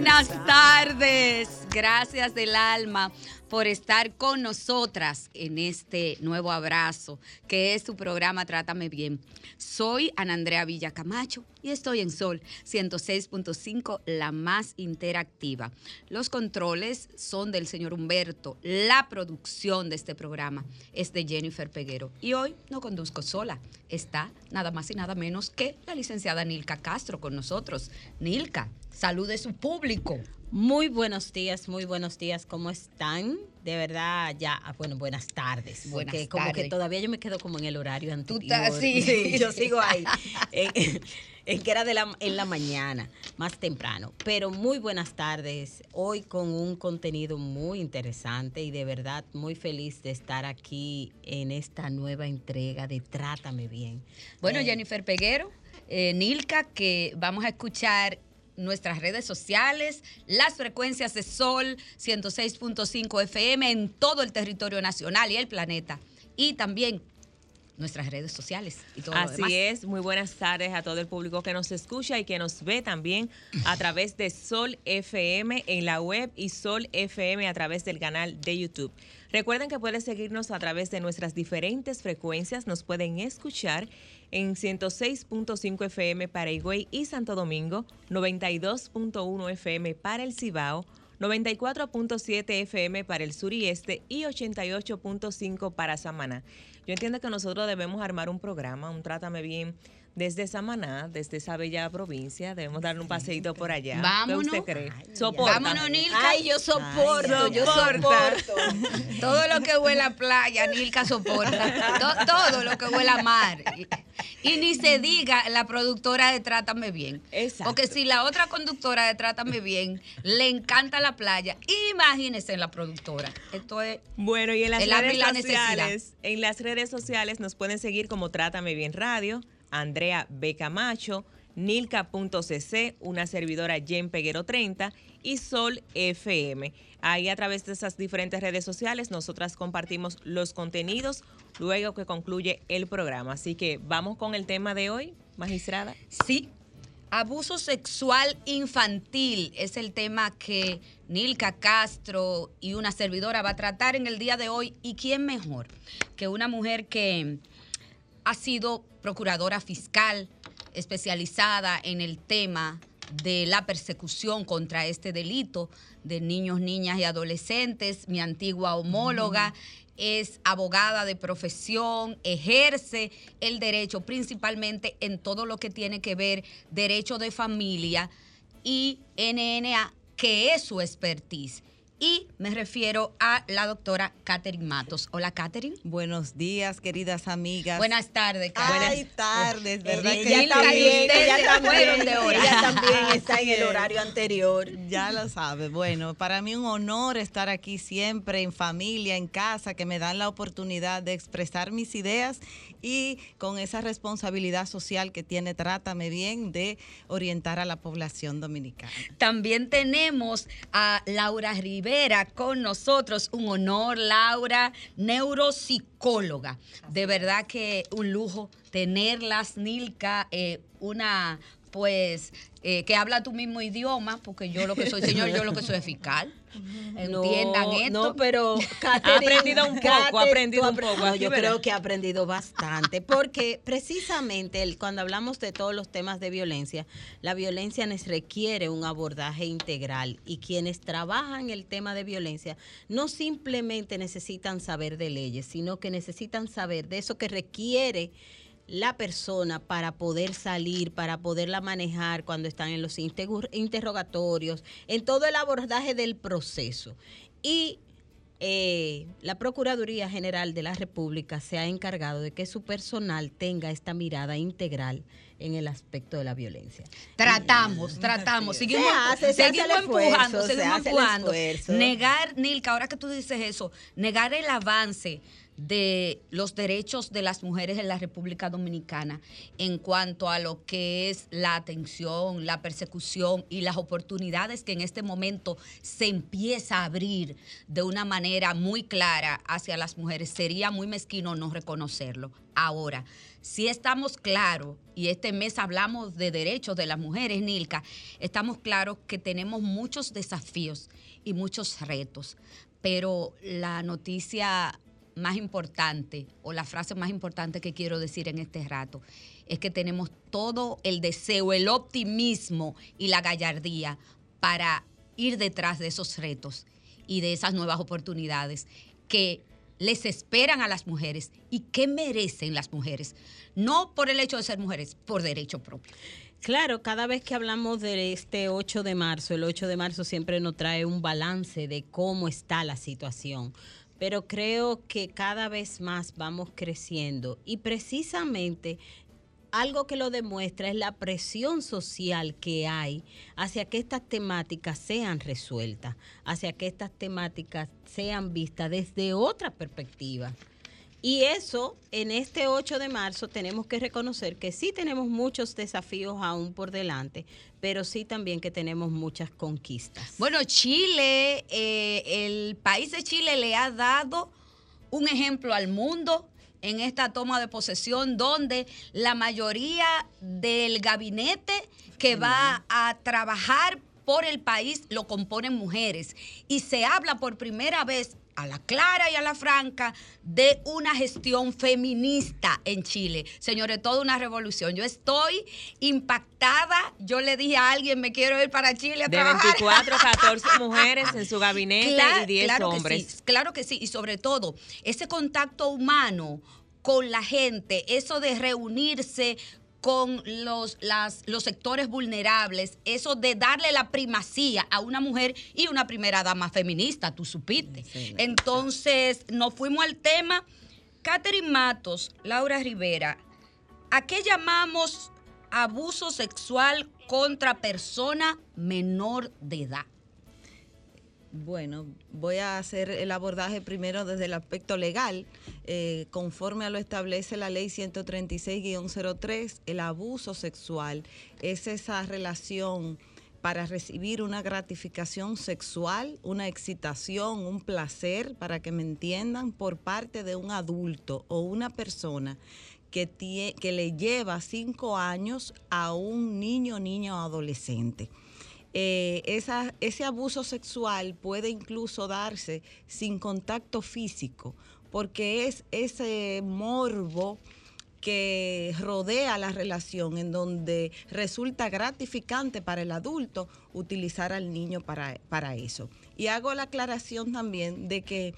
Buenas tardes. Gracias del alma por estar con nosotras en este nuevo abrazo que es tu programa Trátame Bien. Soy Ana Andrea Villacamacho y estoy en Sol 106.5, la más interactiva. Los controles son del señor Humberto. La producción de este programa es de Jennifer Peguero. Y hoy no conduzco sola. Está nada más y nada menos que la licenciada Nilka Castro con nosotros. Nilka, salude su público. Muy buenos días, muy buenos días. ¿Cómo están? De verdad, ya, ah, bueno, buenas tardes. Buenas porque como que todavía yo me quedo como en el horario anterior. así. Sí, yo sigo ahí. en, en que era de la, en la mañana, más temprano. Pero muy buenas tardes. Hoy con un contenido muy interesante y de verdad muy feliz de estar aquí en esta nueva entrega de Trátame Bien. Bueno, Eh, Jennifer Peguero, eh, Nilka, que vamos a escuchar nuestras redes sociales, las frecuencias de Sol 106.5 FM en todo el territorio nacional y el planeta. Y también nuestras redes sociales y todo lo demás. Así es, muy buenas tardes a todo el público que nos escucha y que nos ve también a través de Sol FM en la web y Sol FM a través del canal de YouTube. Recuerden que pueden seguirnos a través de nuestras diferentes frecuencias, nos pueden escuchar en 106.5 FM para Higüey y Santo Domingo, 92.1 FM para el Cibao, 94.7 FM para el sur y este y 88.5 para Samaná. Yo entiendo que nosotros debemos armar un programa, un Trátame Bien desde Samaná, desde esa bella provincia. Debemos darle un paseíto por allá. Vámonos. ¿Qué usted cree? Ay, Soporta. Vámonos, Nilka. Ay, yo soporto, Ay, yo soporto. Todo lo que huele a playa, Nilka soporta. To- todo lo que huele a mar. Y, ni se diga la productora de Trátame Bien. Exacto. Porque si la otra conductora de Trátame Bien le encanta la playa, imagínense en la productora. Esto es. Bueno, y en las redes la necesidad. sociales, en las redes sociales nos pueden seguir como Trátame Bien Radio, Andrea B. Camacho, Nilka.cc, una servidora Jen Peguero 30 y Sol FM. Ahí a través de esas diferentes redes sociales nosotras compartimos los contenidos luego que concluye el programa. Así que vamos con el tema de hoy, magistrada. Sí. Abuso sexual infantil es el tema que Nilka Castro y una servidora va a tratar en el día de hoy. ¿Y quién mejor que una mujer que ha sido procuradora fiscal especializada en el tema de la persecución contra este delito de niños, niñas y adolescentes, mi antigua homóloga, es abogada de profesión, ejerce el derecho principalmente en todo lo que tiene que ver derecho de familia y NNA, que es su expertise. Y me refiero a la doctora Catherine Matos. Hola, Catherine. Buenos días, queridas amigas. Buenas tardes, Ay, Catherine. tardes, ¿verdad? Ella que y ustedes ella también, fueron de hora. ella también está en el horario anterior. Ya lo sabe. Bueno, para mí un honor estar aquí siempre en familia, en casa, que me dan la oportunidad de expresar mis ideas y con esa responsabilidad social que tiene Trátame Bien de orientar a la población dominicana. También tenemos a Laura Rivera con nosotros. Un honor, Laura, neuropsicóloga. De verdad que un lujo tenerlas, Nilka, eh, una pues eh, que habla tu mismo idioma, porque yo lo que soy, señor, yo lo que soy es fiscal. Entiendan no, esto. No, pero Ha aprendido un poco, ha aprendido un poco yo creo que ha aprendido bastante, porque precisamente el- cuando hablamos de todos los temas de violencia, la violencia nos requiere un abordaje integral y quienes trabajan el tema de violencia no simplemente necesitan saber de leyes, sino que necesitan saber de eso que requiere la persona para poder salir, para poderla manejar cuando están en los interrogatorios, en todo el abordaje del proceso. Y eh, la Procuraduría General de la República se ha encargado de que su personal tenga esta mirada integral en el aspecto de la violencia. Tratamos, tratamos. Seguimos, Se hace, se seguimos hace el esfuerzo, empujando, se seguimos empujando. Negar, Nilka, ahora que tú dices eso, negar el avance de los derechos de las mujeres en la República Dominicana en cuanto a lo que es la atención, la persecución y las oportunidades que en este momento se empieza a abrir de una manera muy clara hacia las mujeres. Sería muy mezquino no reconocerlo. Ahora, si estamos claros, y este mes hablamos de derechos de las mujeres, Nilka, estamos claros que tenemos muchos desafíos y muchos retos, pero la noticia más importante o la frase más importante que quiero decir en este rato es que tenemos todo el deseo, el optimismo y la gallardía para ir detrás de esos retos y de esas nuevas oportunidades que les esperan a las mujeres y que merecen las mujeres, no por el hecho de ser mujeres, por derecho propio. Claro, cada vez que hablamos de este 8 de marzo, el 8 de marzo siempre nos trae un balance de cómo está la situación, pero creo que cada vez más vamos creciendo y precisamente algo que lo demuestra es la presión social que hay hacia que estas temáticas sean resueltas, hacia que estas temáticas sean vistas desde otra perspectiva. Y eso, en este 8 de marzo, tenemos que reconocer que sí tenemos muchos desafíos aún por delante, pero sí también que tenemos muchas conquistas. Bueno, Chile, eh, el país de Chile le ha dado un ejemplo al mundo en esta toma de posesión donde la mayoría del gabinete que va a trabajar por el país lo componen mujeres y se habla por primera vez a la clara y a la franca de una gestión feminista en Chile. Señores, toda una revolución. Yo estoy impactada. Yo le dije a alguien, me quiero ir para Chile a De trabajar. 24, 14 mujeres en su gabinete Cla- y 10 claro que hombres. sí, claro que sí. Y sobre todo, ese contacto humano con la gente, eso de reunirse con los, las- los sectores vulnerables, eso de darle la primacía a una mujer y una primera dama feminista, tú supiste. Entonces, nos fuimos al tema. Catherine Matos, Laura Rivera, ¿a qué llamamos abuso sexual contra persona menor de edad? Bueno, voy a hacer el abordaje primero desde el aspecto legal. Eh, conforme a lo establece la ley 136-03, el abuso sexual es esa relación para recibir una gratificación sexual, una excitación, un placer, para que me entiendan, por parte de un adulto o una persona que, que le lleva cinco años a un niño, niña o adolescente eh, ese abuso sexual puede incluso darse sin contacto físico, porque es ese morbo que rodea la relación en donde resulta gratificante para el adulto utilizar al niño para, para eso. Y hago la aclaración también de que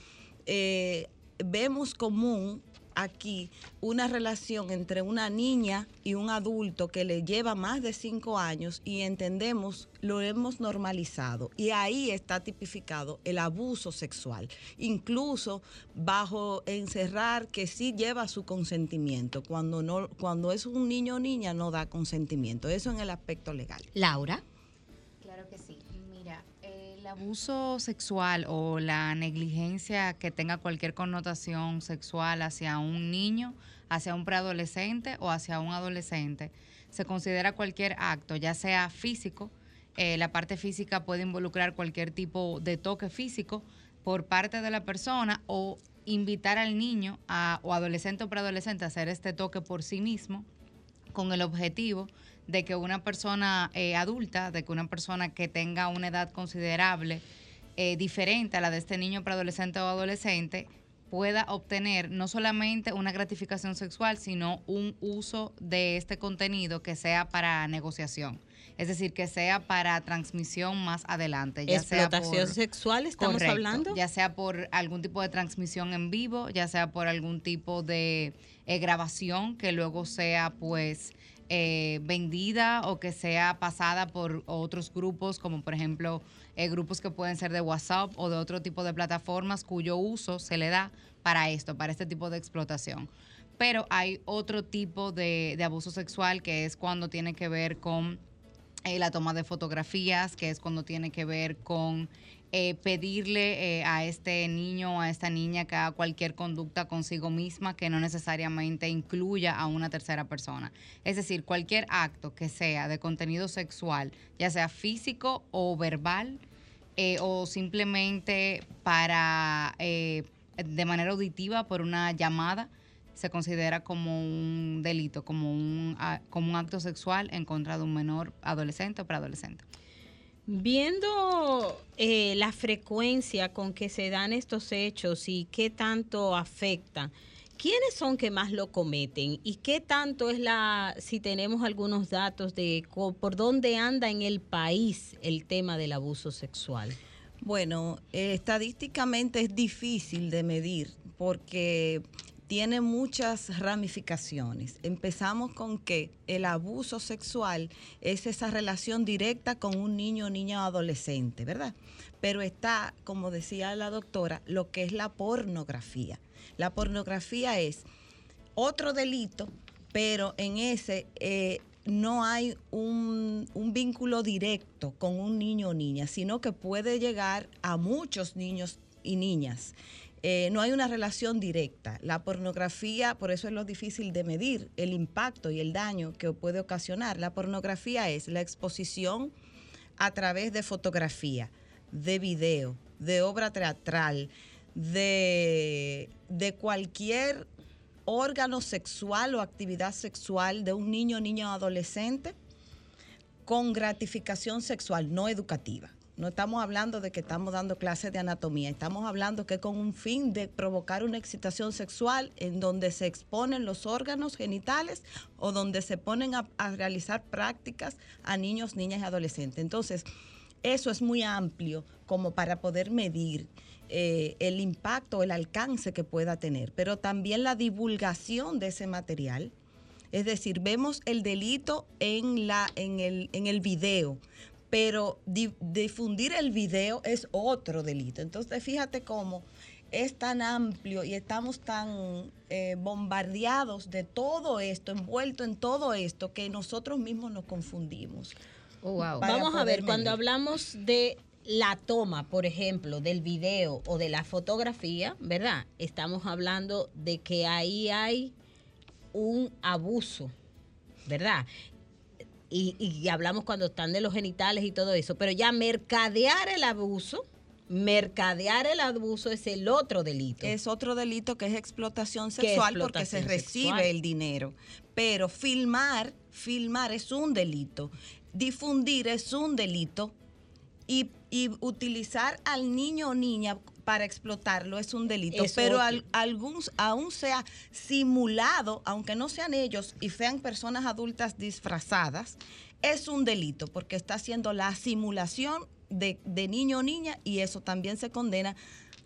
eh, vemos común aquí una relación entre una niña y un adulto que le lleva más de cinco años y entendemos, lo hemos normalizado. Y ahí está tipificado el abuso sexual, incluso bajo encerrar que sí lleva su consentimiento. Cuando, no, cuando es un niño o niña no da consentimiento. Eso en el aspecto legal. Laura. Abuso sexual o la negligencia que tenga cualquier connotación sexual hacia un niño, hacia un preadolescente o hacia un adolescente, se considera cualquier acto, ya sea físico, eh, la parte física puede involucrar cualquier tipo de toque físico por parte de la persona o invitar al niño a- o adolescente o preadolescente a hacer este toque por sí mismo con el objetivo de que una persona eh, adulta, de que una persona que tenga una edad considerable, eh, diferente a la de este niño preadolescente o adolescente, pueda obtener no solamente una gratificación sexual, sino un uso de este contenido que sea para negociación. Es decir, que sea para transmisión más adelante. Ya sea Explotación por- sexual, estamos Correcto, hablando. Ya sea por algún tipo de transmisión en vivo, ya sea por algún tipo de eh, grabación que luego sea pues eh, vendida o que sea pasada por otros grupos, como por ejemplo eh, grupos que pueden ser de WhatsApp o de otro tipo de plataformas cuyo uso se le da para esto, para este tipo de explotación. Pero hay otro tipo de, abuso sexual que es cuando tiene que ver con eh, la toma de fotografías, que es cuando tiene que ver con eh, pedirle eh, a este niño o a esta niña que haga cualquier conducta consigo misma que no necesariamente incluya a una tercera persona. Es decir, cualquier acto que sea de contenido sexual, ya sea físico o verbal, eh, o simplemente para eh, de manera auditiva por una llamada se considera como un delito, como un, como un acto sexual en contra de un menor adolescente o preadolescente. Viendo eh, la frecuencia con que se dan estos hechos y qué tanto afectan, ¿quiénes son que más lo cometen? ¿Y qué tanto es la, si tenemos algunos datos de por dónde anda en el país el tema del abuso sexual? Bueno, eh, estadísticamente es difícil de medir porque tiene muchas ramificaciones. Empezamos con que el abuso sexual es esa relación directa con un niño o niña adolescente, ¿verdad? Pero está, como decía la doctora, lo que es la pornografía. La pornografía es otro delito, pero en ese eh, no hay un, un vínculo directo con un niño o niña, sino que puede llegar a muchos niños y niñas. Eh, no hay una relación directa. La pornografía, por eso es lo difícil de medir el impacto y el daño que puede ocasionar. La pornografía es la exposición a través de fotografía, de video, de obra teatral, de, de cualquier órgano sexual o actividad sexual de un niño, niña o adolescente con gratificación sexual no educativa. No estamos hablando de que estamos dando clases de anatomía, estamos hablando que con un fin de provocar una excitación sexual en donde se exponen los órganos genitales o donde se ponen a, realizar prácticas a niños, niñas y adolescentes. Entonces, eso es muy amplio como para poder medir eh, el impacto, el alcance que pueda tener, pero también la divulgación de ese material. Es decir, vemos el delito en, la, en, el, en el video, pero di- difundir el video es otro delito. Entonces, fíjate cómo es tan amplio y estamos tan eh, bombardeados de todo esto, envuelto en todo esto, que nosotros mismos nos confundimos. Para Vamos a ver, cuando hablamos de la toma, por ejemplo, del video o de la fotografía, ¿verdad? Estamos hablando de que ahí hay un abuso, ¿verdad? Y, y hablamos cuando están de los genitales y todo eso, pero ya mercadear el abuso, mercadear el abuso es el otro delito. Es otro delito que es explotación ¿Qué sexual porque se recibe sexual? el dinero. Pero filmar, filmar es un delito. Difundir es un delito. Y, y utilizar al niño o niña para explotarlo es un delito. Es pero al- algún, aún sea simulado, aunque no sean ellos y sean personas adultas disfrazadas, es un delito porque está haciendo la simulación de, de niño o niña y eso también se condena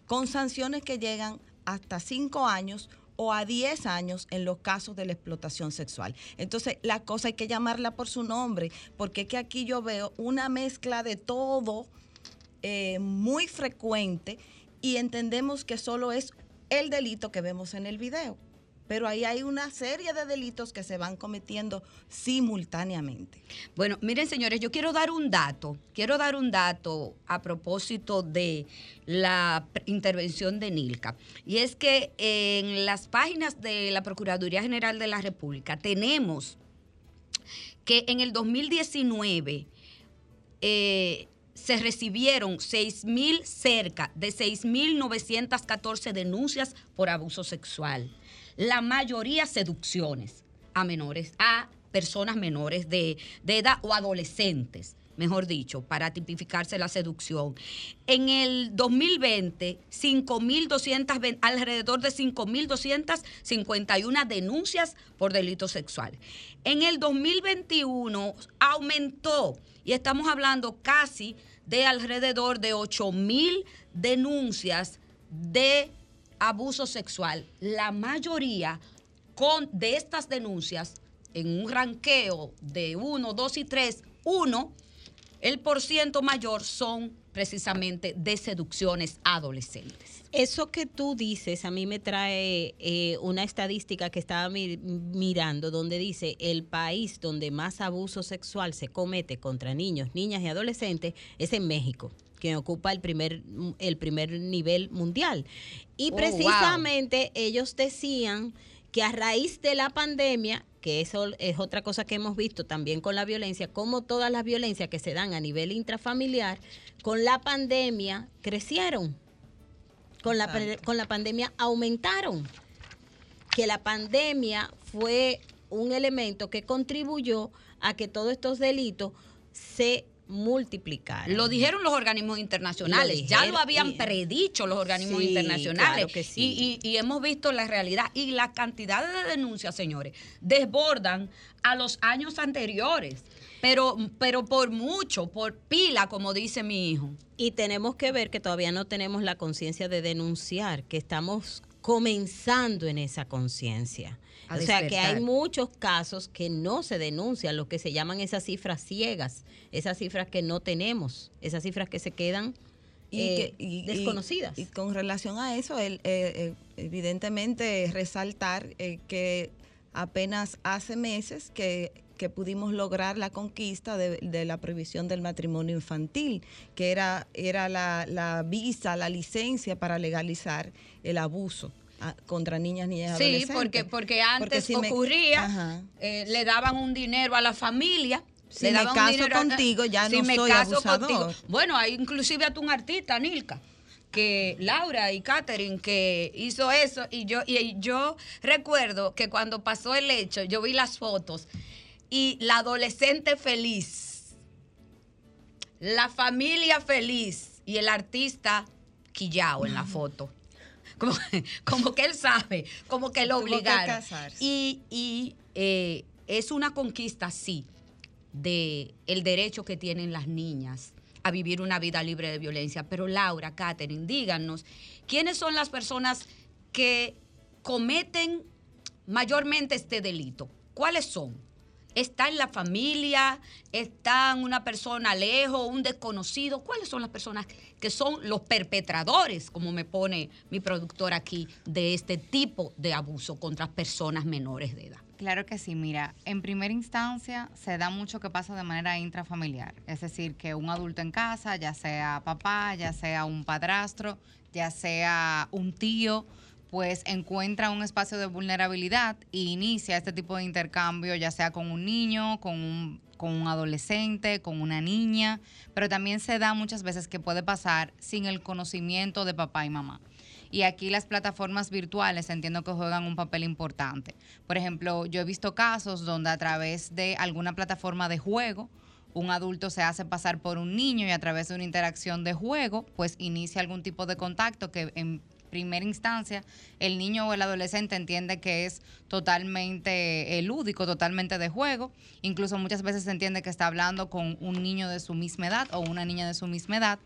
con sanciones que llegan hasta cinco años o a 10 años en los casos de la explotación sexual. Entonces, la cosa hay que llamarla por su nombre, porque es que aquí yo veo una mezcla de todo eh, muy frecuente y entendemos que solo es el delito que vemos en el video. Pero ahí hay una serie de delitos que se van cometiendo simultáneamente. Bueno, miren señores, yo quiero dar un dato, quiero dar un dato a propósito de la intervención de Nilka. Y es que en las páginas de la Procuraduría General de la República tenemos que en el 2019 eh, se recibieron 6.000 cerca de 6.914 denuncias por abuso sexual. La mayoría seducciones a menores, a personas menores de, de edad o adolescentes, mejor dicho, para tipificarse la seducción. En el 2020, 5.200, alrededor de 5.251 denuncias por delito sexual. En el 2021 aumentó y estamos hablando casi de alrededor de 8.000 denuncias de abuso sexual. La mayoría con, de estas denuncias, en un ranqueo de 1, 2 y 3, 1, el porciento mayor son precisamente de seducciones adolescentes. Eso que tú dices a mí me trae eh, una estadística que estaba mi- mirando donde dice el país donde más abuso sexual se comete contra niños, niñas y adolescentes es en México que ocupa el primer, el primer nivel mundial. Y Oh, precisamente ellos decían que a raíz de la pandemia, que eso es otra cosa que hemos visto también con la violencia, como todas las violencias que se dan a nivel intrafamiliar, con la pandemia crecieron con la, con la pandemia aumentaron. Que la pandemia fue un elemento que contribuyó a que todos estos delitos se multiplicaran. Lo dijeron los organismos internacionales, Lo ya lo habían predicho los organismos Sí, internacionales. claro que sí. y, y- y hemos visto la realidad. Y la cantidad de denuncias, señores, desbordan a los años anteriores. Pero, pero por mucho, por pila, como dice mi hijo. Y tenemos que ver que todavía no tenemos la conciencia de denunciar, que estamos comenzando en esa conciencia. O sea que hay muchos casos que no se denuncian, lo que se llaman esas cifras ciegas, esas cifras que no tenemos, esas cifras que se quedan eh, que- y- y- desconocidas. Y, con relación a eso, el, eh, eh, evidentemente resaltar eh, que apenas hace meses que, que pudimos lograr la conquista de, de la prohibición del matrimonio infantil, que era, era la, la visa, la licencia para legalizar el abuso ah, contra niñas, niñas Sí, adolescentes. porque, porque antes si ocurría, eh, le daban un dinero a la familia. Si le me daban caso dinero a- contigo, ya si no me soy caso abusador. contigo. Bueno, hay inclusive hasta un artista, Nilka, que Laura y Katherine, que hizo eso. Y yo, y yo recuerdo que cuando pasó el hecho, yo vi las fotos y la adolescente feliz, la familia feliz y el artista quillao en la foto. Como, como que él sabe, como que lo obligaron. Y, y, eh, es una conquista, sí, de el derecho que tienen las niñas a vivir una vida libre de violencia. Pero Laura, Katherine, díganos, ¿quiénes son las personas que cometen mayormente este delito? ¿Cuáles son? ¿Está en la familia? ¿Está una persona lejos, un desconocido? ¿Cuáles son las personas que son los perpetradores, como me pone mi productor aquí, de este tipo de abuso contra personas menores de edad? Claro que sí, mira, en primera instancia se da mucho que pasa de manera intrafamiliar, es decir, que un adulto en casa, ya sea papá, ya sea un padrastro, ya sea un tío, pues encuentra un espacio de vulnerabilidad e inicia este tipo de intercambio, ya sea con un niño, con un, con un adolescente, con una niña, pero también se da muchas veces que puede pasar sin el conocimiento de papá y mamá. Y aquí las plataformas virtuales entiendo que juegan un papel importante. Por ejemplo, yo he visto casos donde a través de alguna plataforma de juego, un adulto se hace pasar por un niño y a través de una interacción de juego, pues inicia algún tipo de contacto que en primera instancia el niño o el adolescente entiende que es totalmente eh, lúdico, totalmente de juego. Incluso muchas veces se entiende que está hablando con un niño de su misma edad o una niña de su misma edad.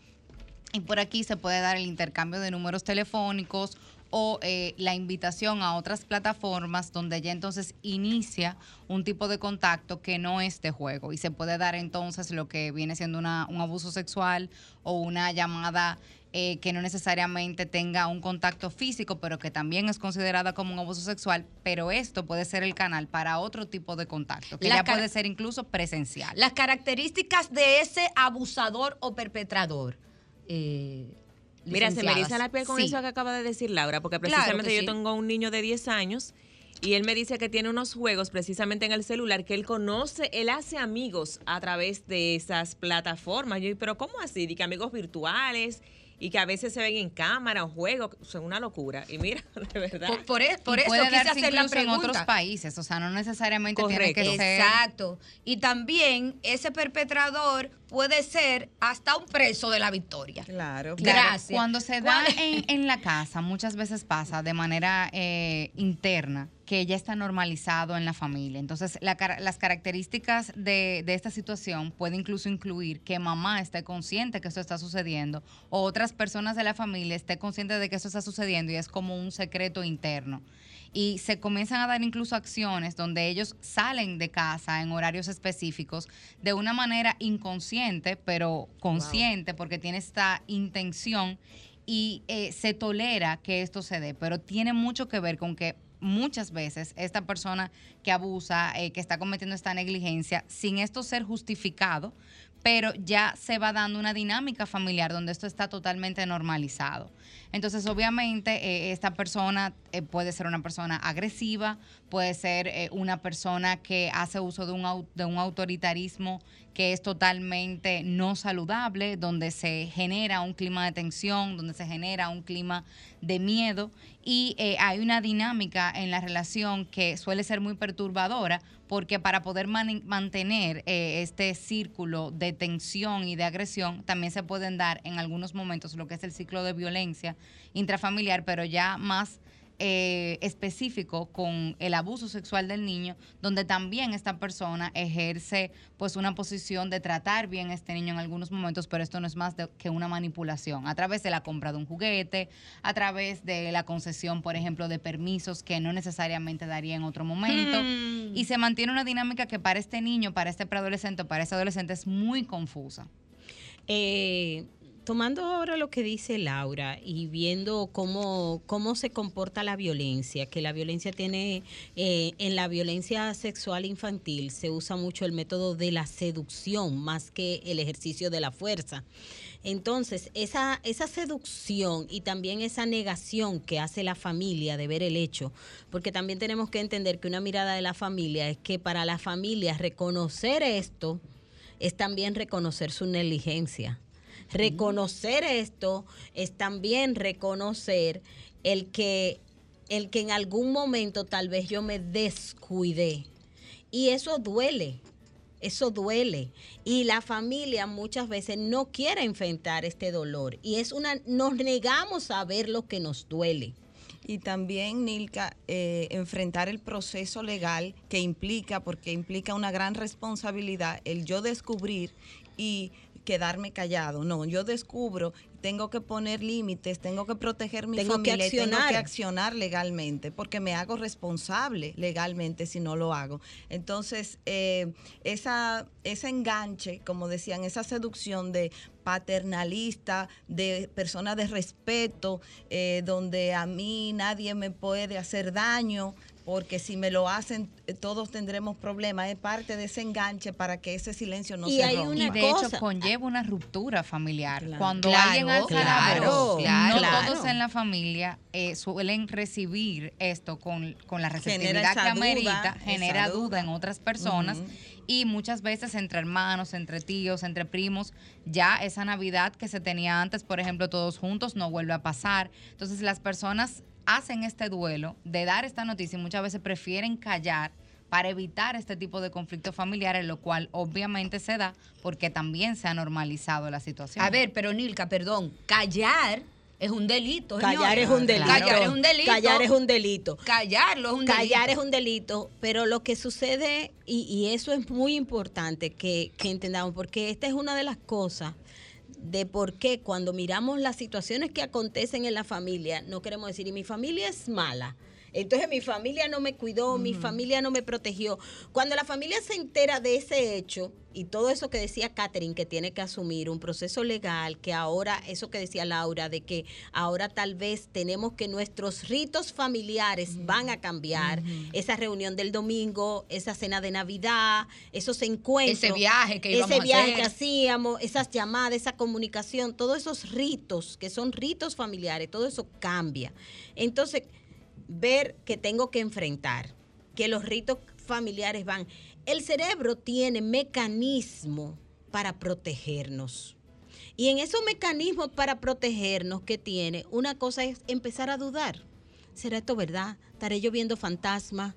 Y por aquí se puede dar el intercambio de números telefónicos o eh, la invitación a otras plataformas donde ya entonces inicia un tipo de contacto que no es de juego y se puede dar entonces lo que viene siendo una- un abuso sexual o una llamada eh, que no necesariamente tenga un contacto físico, pero que también es considerada como un abuso sexual, pero esto puede ser el canal para otro tipo de contacto, que La ya puede ser incluso presencial. Las características de ese abusador o perpetrador. eh, Mira, se me eriza la piel con Sí. eso que acaba de decir Laura, porque precisamente yo sí. tengo un niño de 10 años y él me dice que tiene unos juegos precisamente en el celular que él conoce, él hace amigos a través de esas plataformas. Yo, pero ¿cómo así? Di que amigos virtuales y que a veces se ven en cámara o juegos, son una locura. Y mira, de verdad. Por, por e- por eso puede quise darse hacer la incluso en pregunta. otros países, o sea, no necesariamente tiene que ser... Exacto. Y también ese perpetrador puede ser hasta un preso de la victoria. Claro. Claro, Gracias. Cuando se da ¿Cuál- en, en la casa, muchas veces pasa de manera eh, interna que ya está normalizado en la familia. Entonces, la las características de, de esta situación puede incluso incluir que mamá esté consciente que esto está sucediendo o otras personas de la familia esté conscientes de que esto está sucediendo y es como un secreto interno. Y se comienzan a dar incluso acciones donde ellos salen de casa en horarios específicos de una manera inconsciente, pero consciente, porque tiene esta intención y eh, se tolera que esto se dé, pero tiene mucho que ver con que muchas veces esta persona que abusa, eh, que está cometiendo esta negligencia, sin esto ser justificado, pero ya se va dando una dinámica familiar donde esto está totalmente normalizado. Entonces, obviamente, eh, esta persona eh, puede ser una persona agresiva, puede ser eh, una persona que hace uso de un, de un autoritarismo que es totalmente no saludable, donde se genera un clima de tensión, donde se genera un clima de miedo. Y eh, hay una dinámica en la relación que suele ser muy perturbadora porque para poder mantener eh, este círculo de tensión y de agresión también se pueden dar en algunos momentos lo que es el ciclo de violencia intrafamiliar, pero ya más eh, específico con el abuso sexual del niño, donde también esta persona ejerce pues una posición de tratar bien a este niño en algunos momentos, pero esto no es más de- que una manipulación, a través de la compra de un juguete, a través de la concesión, por ejemplo, de permisos que no necesariamente daría en otro momento, Mm. y se mantiene una dinámica que para este niño, para este preadolescente, para este adolescente es muy confusa. Eh, tomando ahora lo que dice Laura y viendo cómo, cómo se comporta la violencia, que la violencia tiene, eh, en la violencia sexual infantil se usa mucho el método de la seducción más que el ejercicio de la fuerza. Entonces, esa, esa seducción y también esa negación que hace la familia de ver el hecho, porque también tenemos que entender que una mirada de la familia es que para la familia reconocer esto es también reconocer su negligencia. Reconocer esto es también reconocer el que, el que en algún momento tal vez yo me descuidé. Y eso duele. Eso duele. Y la familia muchas veces no quiere enfrentar este dolor. Y es una, nos negamos a ver lo que nos duele. Y también, Nilka, eh, enfrentar el proceso legal que implica, porque implica una gran responsabilidad, el yo descubrir y quedarme callado. No, yo descubro, tengo que poner límites, tengo que proteger mi Tengo que familia y tengo accionar. que accionar legalmente, porque me hago responsable legalmente si no lo hago. Entonces, eh, esa, ese enganche, como decían, esa seducción de paternalista, de persona de respeto, eh, donde a mí nadie me puede hacer daño, porque si me lo hacen, eh, todos tendremos problemas. Es parte de ese enganche para que ese silencio no Y se hay rompa. una y de cosa- hecho conlleva una ruptura familiar. Cuando Claro, alguien alza la claro, voz, claro. no Claro. todos en la familia eh, suelen recibir esto con, con la receptividad que amerita, genera duda. duda en otras personas. Y muchas veces entre hermanos, entre tíos, entre primos, ya esa Navidad que se tenía antes, por ejemplo, todos juntos, no vuelve a pasar. Entonces las personas hacen este duelo de dar esta noticia y muchas veces prefieren callar para evitar este tipo de conflictos familiares, lo cual obviamente se da porque también se ha normalizado la situación. A ver, pero Nilka, perdón, callar es un delito. Callar es un delito. Callar es un delito. Callar es un delito. Callarlo es un delito. Callar es un delito, pero lo que sucede, y, y eso es muy importante que, que entendamos, porque esta es una de las cosas de por qué cuando miramos las situaciones que acontecen en la familia, no queremos decir, y mi familia es mala. Entonces mi familia no me cuidó, mi familia no me protegió. Cuando la familia se entera de ese hecho y todo eso que decía Catherine, que tiene que asumir un proceso legal, que ahora, eso que decía Laura, de que ahora tal vez tenemos que nuestros ritos familiares van a cambiar, esa reunión del domingo, esa cena de Navidad, esos encuentros. Ese viaje que íbamos Ese a viaje hacer. que hacíamos, esas llamadas, esa comunicación, todos esos ritos que son ritos familiares, todo eso cambia. Entonces, ver que tengo que enfrentar, que los ritos familiares van. El cerebro tiene mecanismos para protegernos. Y en esos mecanismos para protegernos que tiene, una cosa es empezar a dudar. ¿Será esto verdad? ¿Estaré yo viendo fantasmas?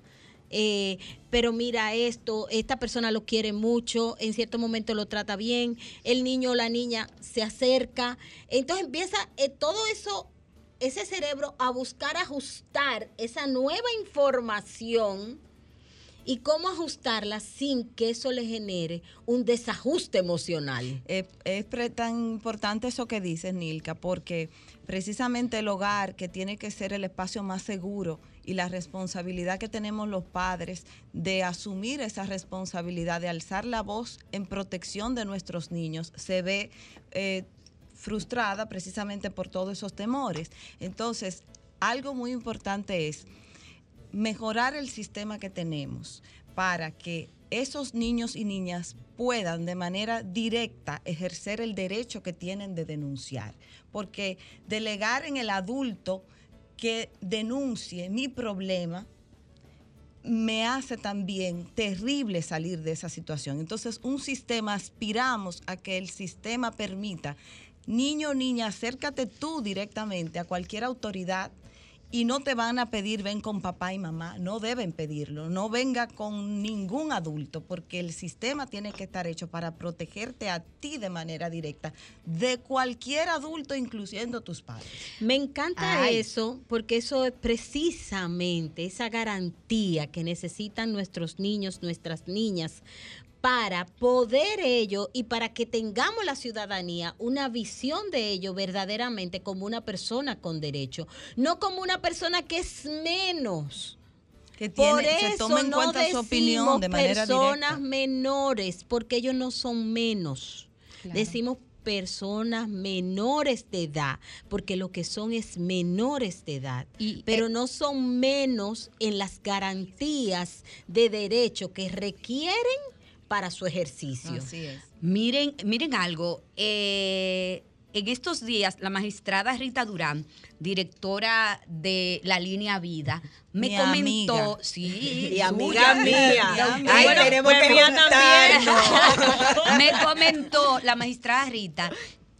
Eh, pero mira esto, esta persona lo quiere mucho, en cierto momento lo trata bien, el niño o la niña se acerca, entonces empieza eh, todo eso, ese cerebro a buscar ajustar esa nueva información y cómo ajustarla sin que eso le genere un desajuste emocional. Es, tan importante eso que dices, Nilka, porque precisamente el hogar, que tiene que ser el espacio más seguro y la responsabilidad que tenemos los padres de asumir esa responsabilidad, de alzar la voz en protección de nuestros niños, se ve eh, frustrada precisamente por todos esos temores. Entonces, algo muy importante es mejorar el sistema que tenemos para que esos niños y niñas puedan de manera directa ejercer el derecho que tienen de denunciar. Porque delegar en el adulto que denuncie mi problema me hace también terrible salir de esa situación. Entonces, un sistema, aspiramos a que el sistema permita, niño o niña, acércate tú directamente a cualquier autoridad y no te van a pedir ven con papá y mamá, no deben pedirlo, no venga con ningún adulto, porque el sistema tiene que estar hecho para protegerte a ti de manera directa, de cualquier adulto, incluyendo tus padres. Me encanta Ay. eso porque eso es precisamente esa garantía que necesitan nuestros niños, nuestras niñas, para poder ello y para que tengamos la ciudadanía una visión de ello verdaderamente como una persona con derecho, no como una persona que es menos. Que tiene- Por se eso toma en no cuenta su opinión de manera personas directa. menores, porque ellos no son menos. Claro. Decimos personas menores de edad, porque lo que son es menores de edad, Y, pero eh, no son menos en las garantías de derecho que requieren para su ejercicio. Así es. Miren, miren algo. eh, en estos días, la magistrada Rita Durán, directora de la línea Vida, me Mi comentó, amiga. sí, Y amiga mía. Ay, Bueno, tenemos pues que juntarnos. me comentó la magistrada Rita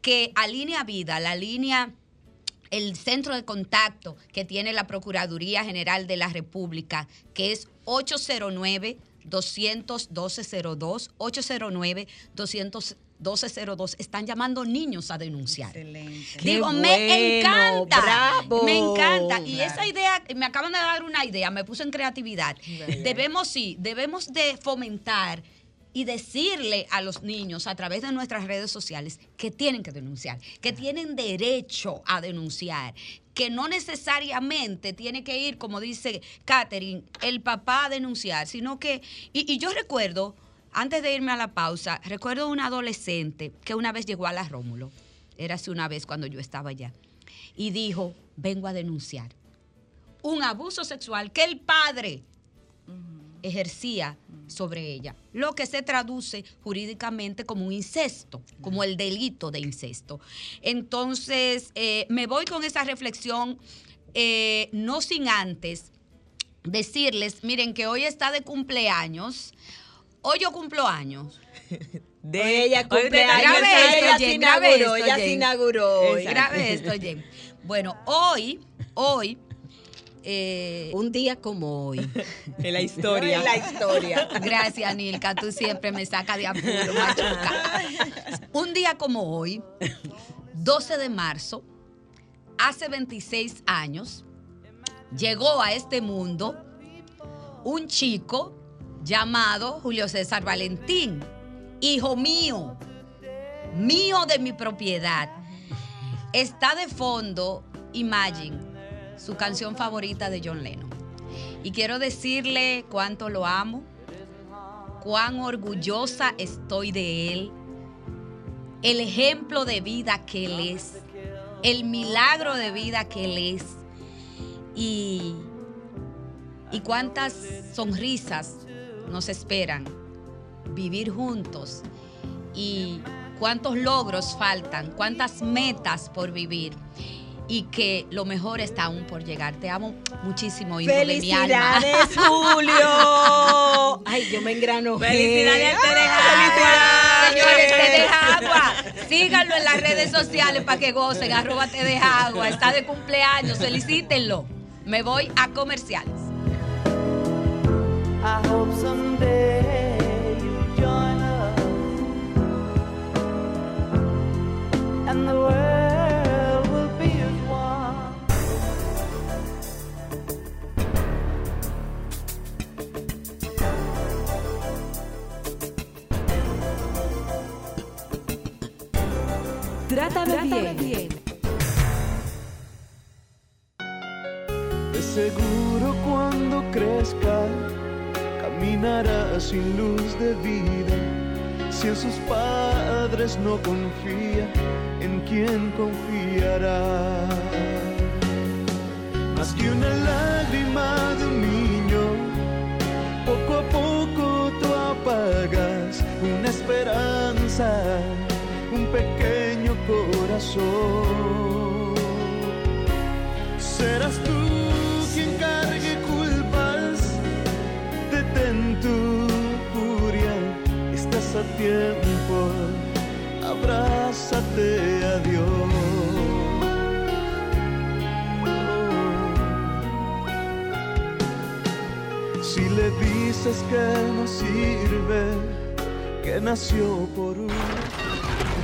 que a línea Vida, la línea el centro de contacto que tiene la Procuraduría General de la República, que es 809 200 1202 809 200 1202 están llamando niños a denunciar. Excelente. Digo, bueno, me encanta. bravo. Me encanta. Y Claro. esa idea, me acaban de dar una idea, me puse en creatividad. Debemos, sí, debemos de fomentar y decirle a los niños a través de nuestras redes sociales que tienen que denunciar, que tienen derecho a denunciar, que no necesariamente tiene que ir, como dice Catherine, el papá a denunciar, sino que, y, y yo recuerdo, antes de irme a la pausa, recuerdo una adolescente que una vez llegó a la Rómulo, era hace una vez cuando yo estaba allá, y dijo, vengo a denunciar un abuso sexual que el padre ejercía sobre ella, lo que se traduce jurídicamente como un incesto, como el delito de incesto. Entonces, eh, me voy con esa reflexión, eh, no sin antes decirles, miren que hoy está de cumpleaños, hoy yo cumplo años. De ella Hoy cumple te- años, Grabe esto, ella se inauguró, esto, ella se inauguró hoy. Grabe esto, Jen. Bueno, hoy, hoy, eh, Un día como hoy. En la En la historia. Gracias, Nilka. Tú siempre me sacas de apuro, machuca. Un día como hoy, 12 de marzo, hace 26 años, llegó a este mundo un chico llamado Julio César Valentín, hijo mío. mío de mi propiedad. Está de fondo Imagine, su canción favorita de John Lennon. Y quiero decirle cuánto lo amo, cuán orgullosa estoy de él, el ejemplo de vida que él es, el milagro de vida que él es y, y cuántas sonrisas nos esperan vivir juntos y cuántos logros faltan, cuántas metas por vivir y que lo mejor está aún por llegar. Te amo muchísimo, hijo de mi alma. ¡Felicidades, Julio! Ay, yo me engrano. Felicidades, te deja Señores, te deja agua. Síganlo en las redes sociales para que gocen. Arroba te deja agua. Está de cumpleaños. Felicítenlo. Me voy a comerciales. I hope someday you'll join us and the world Trátame, bien. De seguro cuando crezca caminará sin luz de vida. Si en sus padres no confía, ¿en quién confiará? Más que una lágrima de un niño, poco a poco tú apagas una esperanza, un pequeño Serás tú quien cargue culpas, detén tu furia, estás a tiempo, abrázate a Dios. Si le dices que no sirve, que nació por un...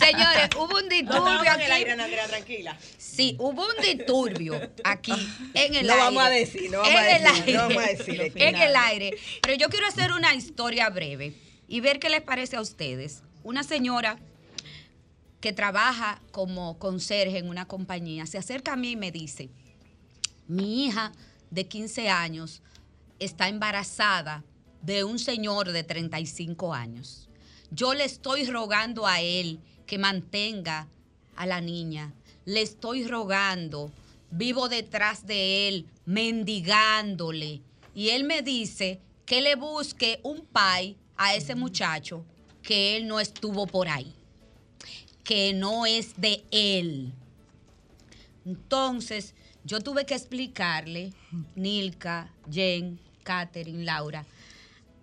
Señores, hubo un disturbio aquí. Andrea, tranquila. Sí, hubo un disturbio aquí en el No aire. vamos a decir, no vamos en a el decir, aire. no vamos a decir. En el aire. Pero yo quiero hacer una historia breve y ver qué les parece a ustedes. Una señora que trabaja como conserje en una compañía se acerca a mí y me dice, mi hija de 15 años está embarazada de un señor de 35 años. Yo le estoy rogando a él que mantenga a la niña. Le estoy rogando. Vivo detrás de él, mendigándole. Y él me dice que le busque un pai a ese muchacho que él no estuvo por ahí. Que no es de él. Entonces, yo tuve que explicarle, Nilka, Jen, Catherine, Laura,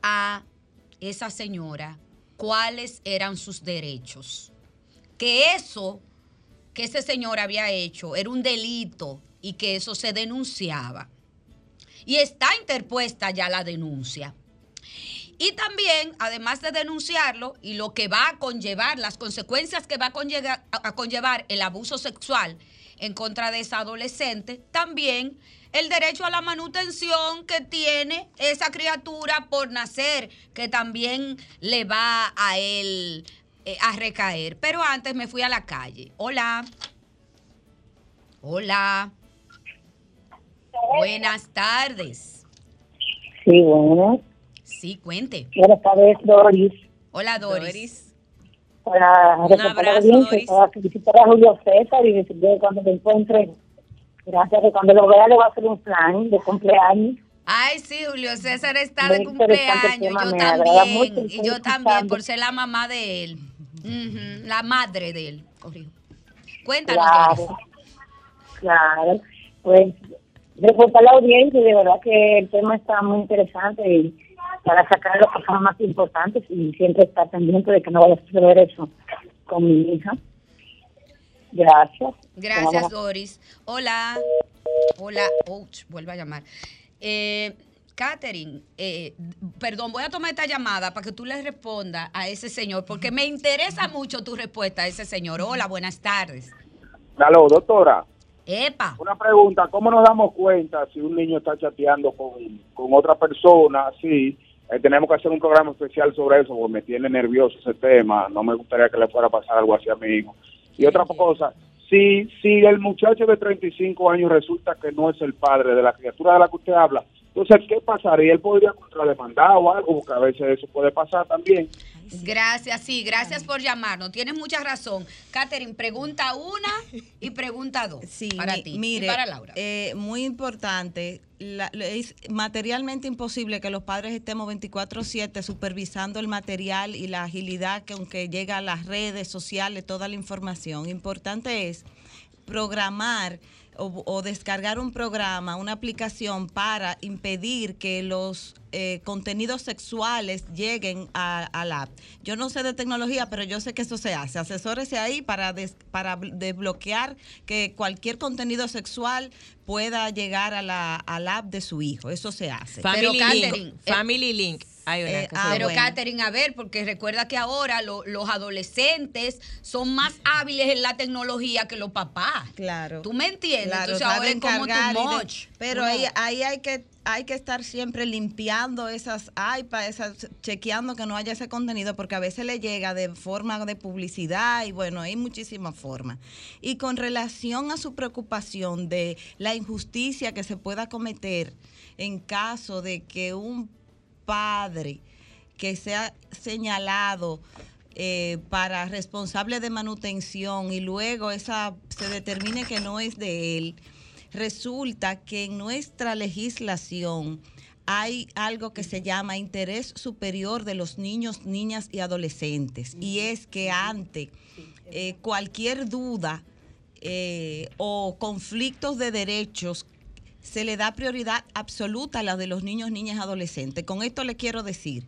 a esa señora cuáles eran sus derechos. Que eso que ese señor había hecho era un delito y que eso se denunciaba. Y está interpuesta ya la denuncia. Y también, además de denunciarlo y lo que va a conllevar, las consecuencias que va a conllevar, a conllevar el abuso sexual en contra de esa adolescente, también el derecho a la manutención que tiene esa criatura por nacer, que también le va a él eh, a recaer. Pero antes me fui a la calle. Hola. Hola. Buenas tardes. Sí, bueno. Sí, cuente. Buenas tardes, Doris. Hola, Doris. Para Un abrazo, Doris. para felicitar a Julio César y decirle que cuando me encuentre, gracias, que cuando lo vea le voy a hacer un plan de cumpleaños. Ay, sí, Julio César está Muy de cumpleaños. tema, Yo mucho, también. estoy Y yo también, por ser la mamá de él. Ujú, La madre de él. corrijo. Cuéntanos, Claro, claro. Pues reportar la audiencia de verdad que el tema está muy interesante y para sacar las cosas más importantes y siempre estar pendiente de que no vaya a suceder eso con mi hija. Gracias. Gracias, Hola. Doris. Hola. Hola. Ouch, vuelve a llamar. Eh, Catherine, eh, perdón, voy a tomar esta llamada para que tú le respondas a ese señor, porque me interesa mucho tu respuesta a ese señor. Hola, buenas tardes. Aló, doctora. Epa. Una pregunta, ¿cómo nos damos cuenta si un niño está chateando con, con otra persona? Sí, eh, tenemos que hacer un programa especial sobre eso porque me tiene nervioso ese tema. No me gustaría que le fuera a pasar algo así a mi hijo. Y otra cosa, si, si el muchacho de 35 años resulta que no es el padre de la criatura de la que usted habla, entonces, ¿qué pasaría? Él podría contrademandar o algo, porque a veces eso puede pasar también. Gracias, sí, gracias por llamarnos. Tienes mucha razón. Catherine, pregunta una y pregunta dos. Sí, para mi- ti y mire, para Laura. eh, muy importante, la- es materialmente imposible que los padres estemos 24/7 supervisando el material y la agilidad que aunque llega a las redes sociales, toda la información. Importante es programar o, descargar un programa, una aplicación para impedir que los eh, contenidos sexuales lleguen a, la app. Yo no sé de tecnología, pero yo sé que eso se hace. Asesórese ahí para, des- para bl- desbloquear que cualquier contenido sexual pueda llegar a la, a la app de su hijo. Eso se hace. Family Link. eh, Family Link. Hay una eh, ah. Pero bueno. Catherine, a ver, porque recuerda que ahora lo- los adolescentes son más hábiles en la tecnología que los papás. Claro. ¿Tú me entiendes? Claro, Entonces ahora es saben como tu y de- much. pero ahí, ahí hay que hay que estar siempre limpiando esas iPads, esas, chequeando que no haya ese contenido, porque a veces le llega de forma de publicidad y bueno, hay muchísimas formas. Y con relación a su preocupación de la injusticia que se pueda cometer en caso de que un padre que sea señalado eh, para responsable de manutención y luego esa se determine que no es de él, resulta que en nuestra legislación hay algo que se llama interés superior de los niños, niñas y adolescentes. Y es que ante eh, cualquier duda eh, o conflictos de derechos se le da prioridad absoluta a la de los niños, niñas y adolescentes. Con esto le quiero decir,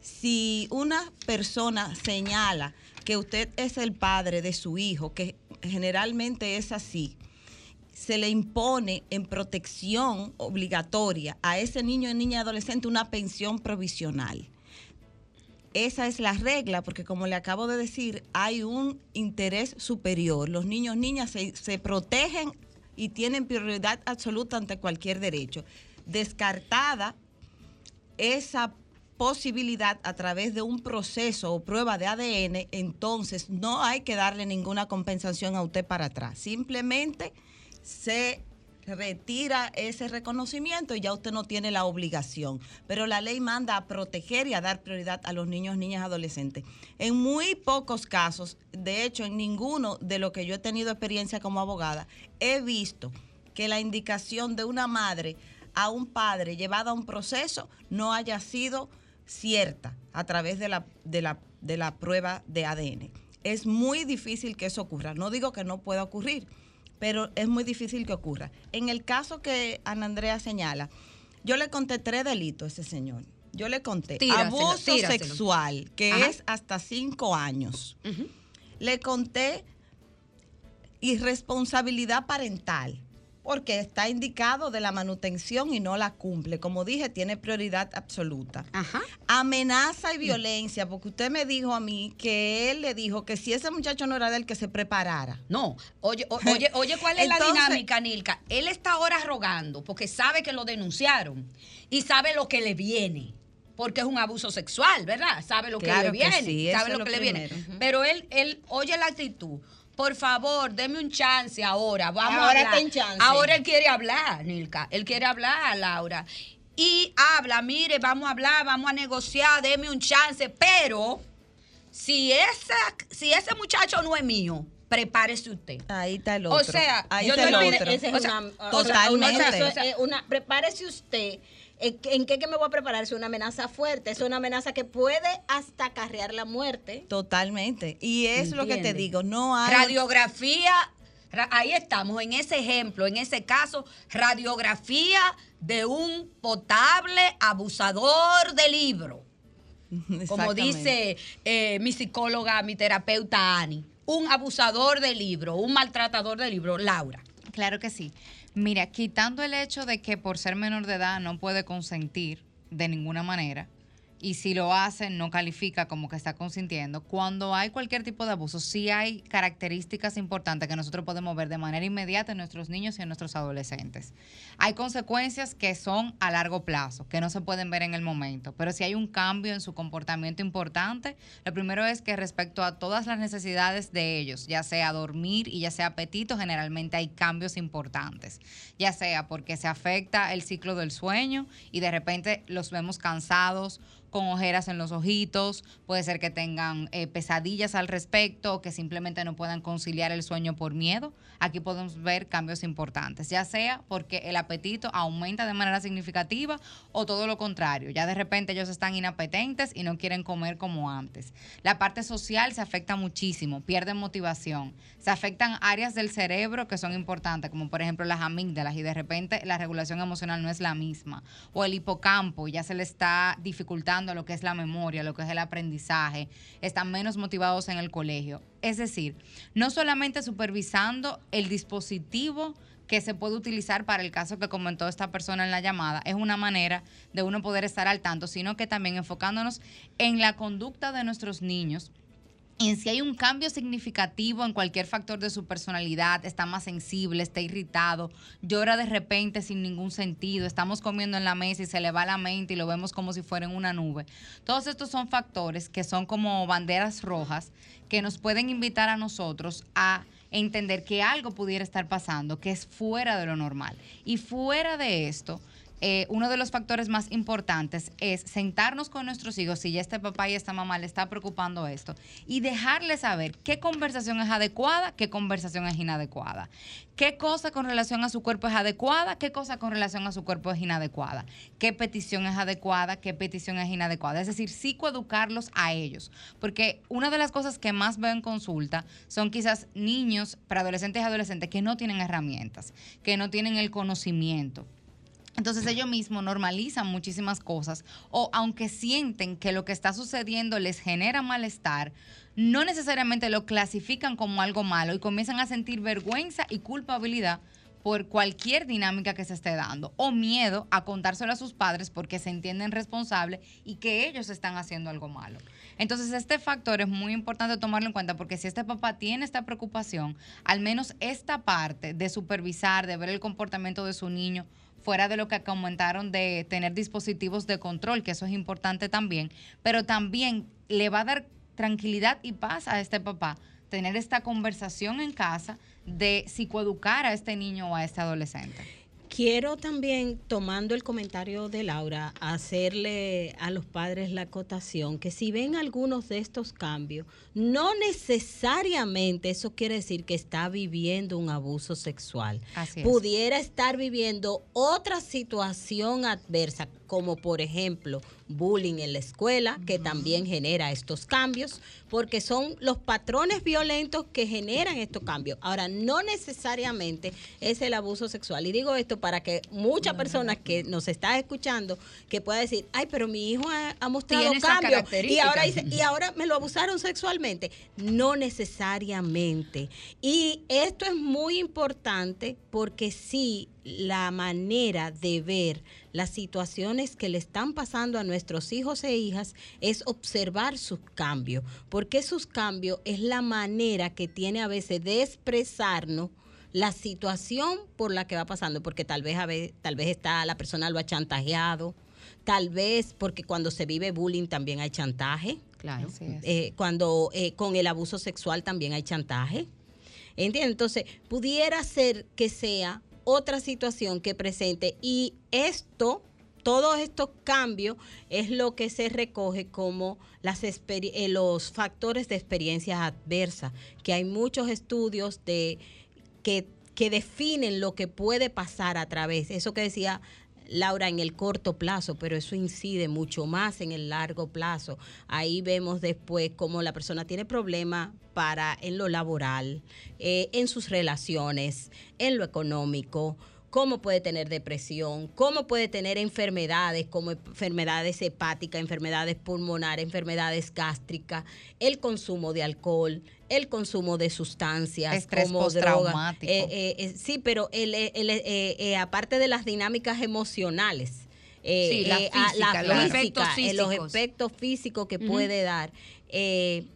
si una persona señala que usted es el padre de su hijo, que generalmente es así, se le impone en protección obligatoria a ese niño, niña y adolescente una pensión provisional. Esa es la regla, porque como le acabo de decir, hay un interés superior. Los niños, niñas se, se protegen y tienen prioridad absoluta ante cualquier derecho. Descartada esa posibilidad a través de un proceso o prueba de ADN, entonces no hay que darle ninguna compensación a usted para atrás. Simplemente se retira ese reconocimiento y ya usted no tiene la obligación. Pero la ley manda a proteger y a dar prioridad a los niños, niñas, adolescentes. En muy pocos casos, de hecho en ninguno de lo que yo he tenido experiencia como abogada, he visto que la indicación de una madre a un padre llevada a un proceso no haya sido cierta a través de la, de la, de la prueba de ADN. Es muy difícil que eso ocurra. No digo que no pueda ocurrir, pero es muy difícil que ocurra. En el caso que Ana Andrea señala, yo le conté tres delitos a ese señor. Yo le conté Tíraselo, abuso tíraselo. sexual, que Ajá. es hasta cinco años. Le conté irresponsabilidad parental, porque está indicado de la manutención y no la cumple. Como dije, tiene prioridad absoluta. Amenaza y violencia, porque usted me dijo a mí que él le dijo que si ese muchacho no era del que se preparara. No, oye, o- oye, oye, ¿cuál es la dinámica, Nilka? Él está ahora rogando porque sabe que lo denunciaron y sabe lo que le viene. Porque es un abuso sexual, ¿verdad? Sabe lo Claro que que le viene. sí, eso sabe lo lo que le viene. Pero él, él oye la actitud. Por favor, deme un chance ahora. Vamos a Ahora ten chance. Ahora él quiere hablar, Nilka. Él quiere hablar, Laura. Y habla, mire, vamos a hablar, vamos a negociar, deme un chance. Pero si, esa, si ese muchacho no es mío, prepárese usted. Ahí está el O otro. sea, Ahí yo está el otro. diré, Esa es O sea, una, o sea, totalmente. una- prepárese usted. ¿En qué- ¿En qué que me voy a preparar? Es una amenaza fuerte, es una amenaza que puede hasta acarrear la muerte. Totalmente. Y es lo que te digo, no hay... Radiografía, ra- ahí estamos, en ese ejemplo, en ese caso, radiografía de un potable abusador de libro. Como dice eh, mi psicóloga, mi terapeuta Ani, un abusador de libro, un maltratador de libro, Laura. Claro que sí. Mira, quitando el hecho de que por ser menor de edad no puede consentir de ninguna manera, y si lo hace no califica como que está consintiendo, cuando hay cualquier tipo de abuso, sí hay características importantes que nosotros podemos ver de manera inmediata en nuestros niños y en nuestros adolescentes. Hay consecuencias que son a largo plazo, que no se pueden ver en el momento, pero si hay un cambio en su comportamiento importante, lo primero es que respecto a todas las necesidades de ellos, ya sea dormir y ya sea apetito, generalmente hay cambios importantes, ya sea porque se afecta el ciclo del sueño y de repente los vemos cansados, con ojeras en los ojitos, puede ser que tengan eh, pesadillas al respecto, que simplemente no puedan conciliar el sueño por miedo. Aquí podemos ver cambios importantes, ya sea porque el apetito aumenta de manera significativa o todo lo contrario, ya de repente ellos están inapetentes y no quieren comer como antes. La parte social se afecta muchísimo, pierden motivación, se afectan áreas del cerebro que son importantes, como por ejemplo las amígdalas y de repente la regulación emocional no es la misma, o el hipocampo ya se le está dificultando lo que es la memoria, lo que es el aprendizaje, están menos motivados en el colegio. Es decir, no solamente supervisando el dispositivo que se puede utilizar para el caso que comentó esta persona en la llamada, es una manera de uno poder estar al tanto, sino que también enfocándonos en la conducta de nuestros niños, en si hay un cambio significativo en cualquier factor de su personalidad, está más sensible, está irritado, llora de repente sin ningún sentido, estamos comiendo en la mesa y se le va la mente y lo vemos como si fuera en una nube. Todos estos son factores que son como banderas rojas que nos pueden invitar a nosotros a entender que algo pudiera estar pasando, que es fuera de lo normal. Y fuera de esto, eh, uno de los factores más importantes es sentarnos con nuestros hijos, si ya este papá y esta mamá le está preocupando esto, y dejarles saber qué conversación es adecuada, qué conversación es inadecuada, qué cosa con relación a su cuerpo es adecuada, qué cosa con relación a su cuerpo es inadecuada, qué petición es adecuada, qué petición es inadecuada. Es decir, psicoeducarlos a ellos, porque una de las cosas que más veo en consulta son quizás niños, preadolescentes y adolescentes que no tienen herramientas, que no tienen el conocimiento. Entonces ellos mismos normalizan muchísimas cosas o aunque sienten que lo que está sucediendo les genera malestar, no necesariamente lo clasifican como algo malo y comienzan a sentir vergüenza y culpabilidad por cualquier dinámica que se esté dando o miedo a contárselo a sus padres porque se entienden responsables y que ellos están haciendo algo malo. Entonces este factor es muy importante tomarlo en cuenta porque si este papá tiene esta preocupación, al menos esta parte de supervisar, de ver el comportamiento de su niño, fuera de lo que comentaron de tener dispositivos de control, que eso es importante también, pero también le va a dar tranquilidad y paz a este papá tener esta conversación en casa de psicoeducar a este niño o a este adolescente. Quiero también, tomando el comentario de Laura, hacerle a los padres la acotación que si ven algunos de estos cambios, no necesariamente eso quiere decir que está viviendo un abuso sexual. Así es. Pudiera estar viviendo otra situación adversa, como por ejemplo bullying en la escuela, que también genera estos cambios, porque son los patrones violentos que generan estos cambios. Ahora, no necesariamente es el abuso sexual. Y digo esto para que muchas personas que nos están escuchando, que pueda decir, ay, pero mi hijo ha, ha mostrado cambios. Y ahora, dice, y ahora me lo abusaron sexualmente. No necesariamente. Y esto es muy importante porque sí, la manera de ver las situaciones que le están pasando a nuestros hijos e hijas es observar sus cambios, porque sus cambios es la manera que tiene a veces de expresarnos la situación por la que va pasando, porque tal vez a vez, tal vez está la persona lo ha chantajeado, tal vez porque cuando se vive bullying también hay chantaje. Claro. Eh, cuando eh, con el abuso sexual también hay chantaje. ¿Entiendes? Entonces, pudiera ser que sea otra situación que presente. Y esto, todos estos cambios es lo que se recoge como las eh, los factores de experiencias adversas, que hay muchos estudios de que, que definen lo que puede pasar a través, eso que decía Laura, en el corto plazo, pero eso incide mucho más en el largo plazo. Ahí vemos después cómo la persona tiene problemas para en lo laboral, eh, en sus relaciones, en lo económico, cómo puede tener depresión, cómo puede tener enfermedades como enfermedades hepáticas, enfermedades pulmonares, enfermedades gástricas, el consumo de alcohol, el consumo de sustancias Estrés como droga. Eh, eh, eh, sí, pero el, el- el- aparte de las dinámicas emocionales, Sí, la física, los efectos los físicos. efectos físicos que puede dar,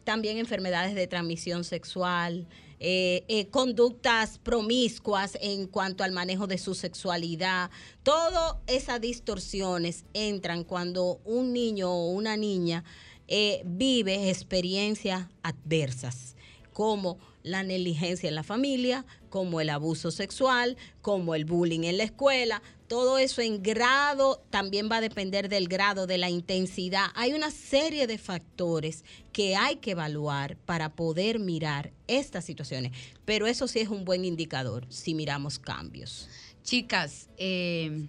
también enfermedades de transmisión sexual, eh, eh, conductas promiscuas en cuanto al manejo de su sexualidad. Todas esas distorsiones entran cuando un niño o una niña eh, vive experiencias adversas, como la negligencia en la familia, como el abuso sexual, como el bullying en la escuela. Todo eso en grado también va a depender del grado, de la intensidad. Hay una serie de factores que hay que evaluar para poder mirar estas situaciones. Pero eso sí es un buen indicador si miramos cambios. Chicas, eh,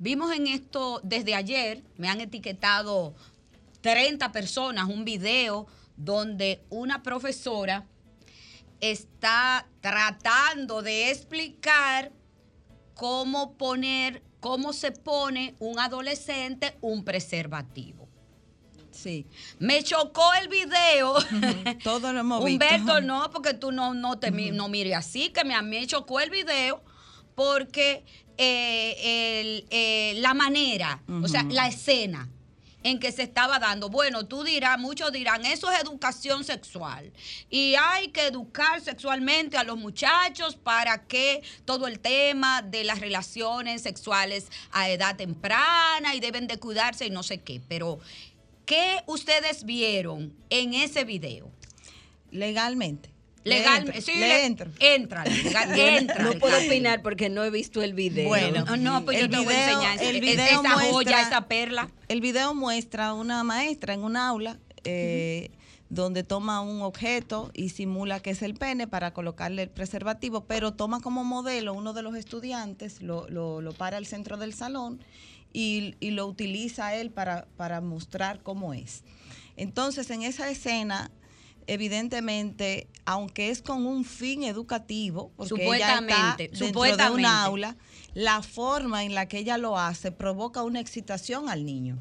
vimos en esto desde ayer, me han etiquetado 30 personas, un video donde una profesora está tratando de explicar cómo poner, cómo se pone un adolescente un preservativo. Sí. Me chocó el video. Todo lo hemos visto. Humberto, no, porque tú no, no te mi- no mires así, que me, a mí me chocó el video porque eh, el- eh, la manera, o sea, la escena en que se estaba dando. Bueno, tú dirás, muchos dirán, eso es educación sexual. Y hay que educar sexualmente a los muchachos para que todo el tema de las relaciones sexuales a edad temprana y deben de cuidarse y no sé qué. Pero, ¿qué ustedes vieron en ese video? Legalmente. Legalmente, Le sí, entro, le- le entro. entra, legal- entra. No puedo legal. opinar porque no he visto el video. Bueno, No, no, pues yo el te voy a video- enseñar el video esa joya, muestra- esa perla. El video muestra una maestra en un aula eh, donde toma un objeto y simula que es el pene para colocarle el preservativo, pero toma como modelo uno de los estudiantes, lo, lo- lo para al centro del salón y, y lo utiliza él para, para mostrar cómo es. Entonces, en esa escena, evidentemente, aunque es con un fin educativo, porque ella está Supuestamente, dentro de supuestamente. un aula, la forma en la que ella lo hace provoca una excitación al niño.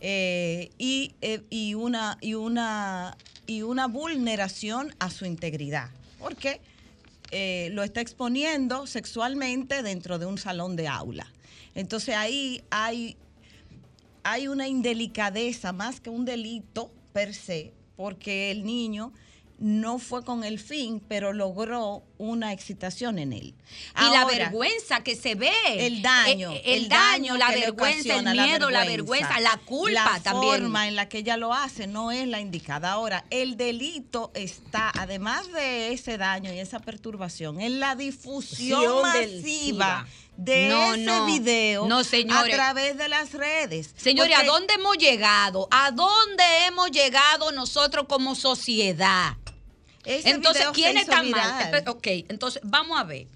Eh, y, eh, y una, y, una, y una vulneración a su integridad. Porque eh, lo está exponiendo sexualmente dentro de un salón de aula. Entonces ahí hay, hay una indelicadeza más que un delito per se, porque el niño no fue con el fin, pero logró una excitación en él. Y la vergüenza que se ve. el daño, Eh, el, daño, la vergüenza, el miedo, la vergüenza, la culpa la también. forma en la que ella lo hace no es la indicada. Ahora, el delito está, además de ese daño y esa perturbación, en la difusión masiva. De No, ese no. video No, señores. a través de las redes. Señores, ¿a dónde hemos llegado? ¿A dónde hemos llegado nosotros como sociedad? Ese entonces, ¿quién está mal? viral. Espe- Ok, entonces vamos a ver.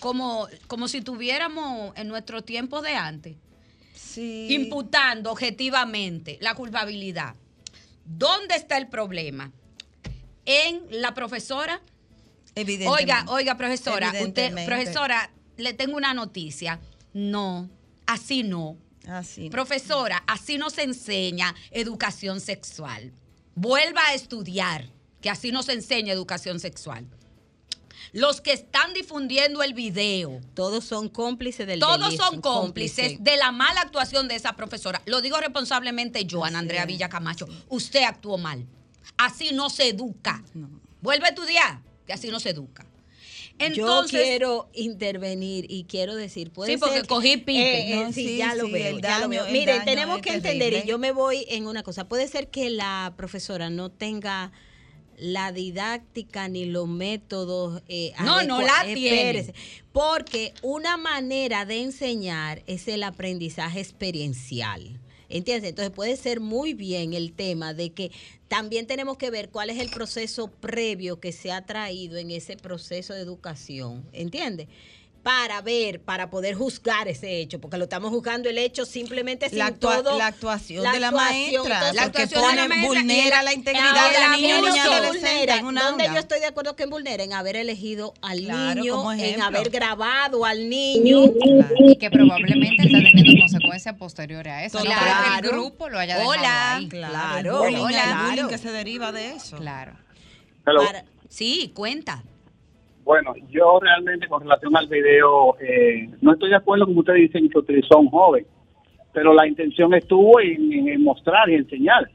Como, como si tuviéramos en nuestro tiempo de antes, imputando objetivamente la culpabilidad. ¿Dónde está el problema? En la profesora. Evidentemente. Oiga, oiga, profesora, usted, profesora, le tengo una noticia. No, así no. Así. Profesora, así no se enseña educación sexual. Vuelva a estudiar, que así no se enseña educación sexual. Los que están difundiendo el video. Todos son cómplices del Todos delito, son cómplices de la mala actuación de esa profesora. Lo digo responsablemente yo, Ana Andrea Villa Camacho. Usted actuó mal. Así no se educa. Vuelve a estudiar, que así no se educa. Entonces, Yo quiero intervenir y quiero decir, puede Sí, porque ser que- cogí pique. Eh, eh, No, sí, sí, ya lo sí, veo, el ya lo daño- veo. el Miren, daño tenemos que terrible. entender, y yo me voy en una cosa, puede ser que la profesora no tenga la didáctica ni los métodos eh, No, no la tiene. espérese, porque una manera de enseñar es el aprendizaje experiencial. ¿Entiendes? Entonces puede ser muy bien el tema de que también tenemos que ver cuál es el proceso previo que se ha traído en ese proceso de educación. ¿Entiendes? Para ver, para poder juzgar ese hecho, porque lo estamos juzgando el hecho simplemente sin La actua- todo. la actuación de la actuación, maestra, entonces, la actuación de la vulnera la integridad ahora, del niño o ¿dónde niña se adolescente vulnera? en una ¿Dónde aula? yo estoy de acuerdo que vulnera? En haber elegido al Claro, niño, en haber grabado al niño. Y que probablemente está teniendo consecuencias posteriores a eso. No Claro. que el grupo lo haya dejado Hola. ahí. Claro, el bullying, hola. el bullying Claro. que se deriva de eso. Claro. Para- Sí, cuenta. Bueno, yo realmente con relación al video, eh, no estoy de acuerdo con ustedes dicen que utilizó un joven, pero la intención estuvo en, en mostrar y enseñar.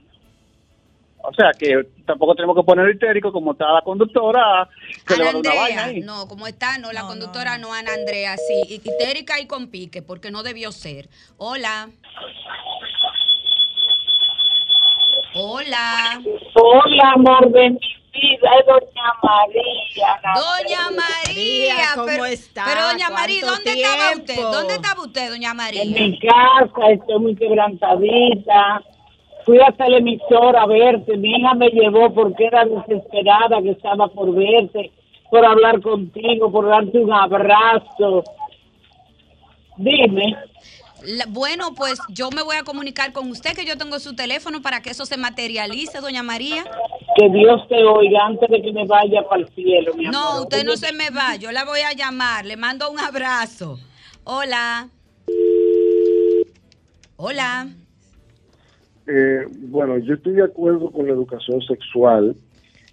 O sea que tampoco tenemos que poner histérico como está la conductora, que le va a dar una vaina Andrea, ahí. no, como está, no, la conductora no, Ana Andrea, sí, histérica y con pique, porque no debió ser. Hola. Hola. Hola, amor de es Doña María. Doña María, ¿cómo pero, está? pero doña María, ¿Cuánto ¿dónde estaba tiempo? usted? ¿Dónde estaba usted, doña María? En mi casa, estoy muy quebrantadita. Fui hasta la emisora a verte. Mi hija me llevó porque era desesperada que estaba por verte, por hablar contigo, por darte un abrazo. Dime. La- bueno, pues yo me voy a comunicar con usted, que yo tengo su teléfono para que eso se materialice, doña María. Que Dios te oiga antes de que me vaya para el cielo, mi amor. No, usted no se me va, yo la voy a llamar, le mando un abrazo. Hola. Hola. Eh, bueno, yo estoy de acuerdo con la educación sexual.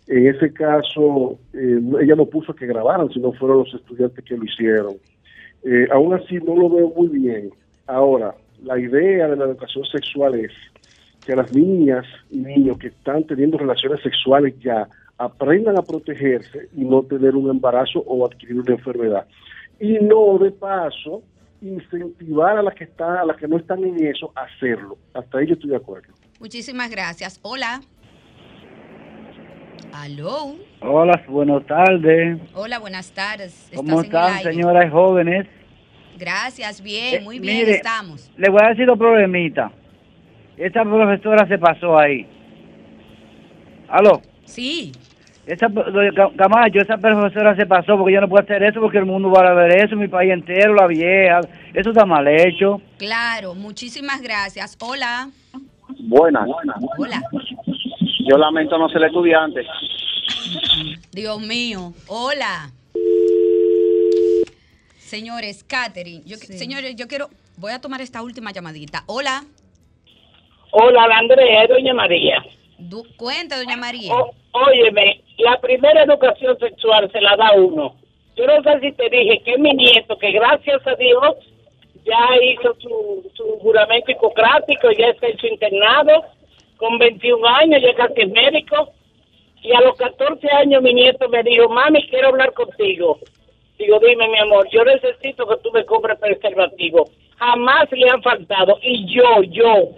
En ese caso, eh, ella no puso que grabaran, sino fueron los estudiantes que lo hicieron. Eh, aún así, no lo veo muy bien. Ahora, la idea de la educación sexual es que las niñas y niños que están teniendo relaciones sexuales ya aprendan a protegerse y no tener un embarazo o adquirir una enfermedad. Y no, de paso, incentivar a las que están, a las que no están en eso a hacerlo. Hasta ahí yo estoy de acuerdo. Muchísimas gracias. Hola. Aló. Hola, buenas tardes. Hola, buenas tardes. ¿Cómo están, señoras jóvenes? Gracias, bien, Eh, muy bien mire, estamos. Le voy a decir dos problemitas. Esta profesora se pasó ahí. ¿Aló? Sí. Esa, Camacho, esa profesora se pasó porque yo no puedo hacer eso porque el mundo va a ver eso, mi país entero, la vieja. Eso está mal hecho. Claro, muchísimas gracias. Hola. Buenas. Hola. Yo lamento no ser estudiante. Dios mío. Hola. Señores, Catherine, yo, señores, yo quiero, voy a tomar esta última llamadita. Hola. Hola, la Andrea, es Doña María. Du- cuente, doña María. O- óyeme, la primera educación sexual se la da uno. Yo no sé si te dije que mi nieto, que gracias a Dios ya hizo su, su juramento hipocrático, ya está su internado, con 21 años, ya casi es médico. Y a los 14 años mi nieto me dijo, mami, quiero hablar contigo. Digo, dime, mi amor, yo necesito que tú me compres preservativo. Jamás le han faltado. Y yo, yo,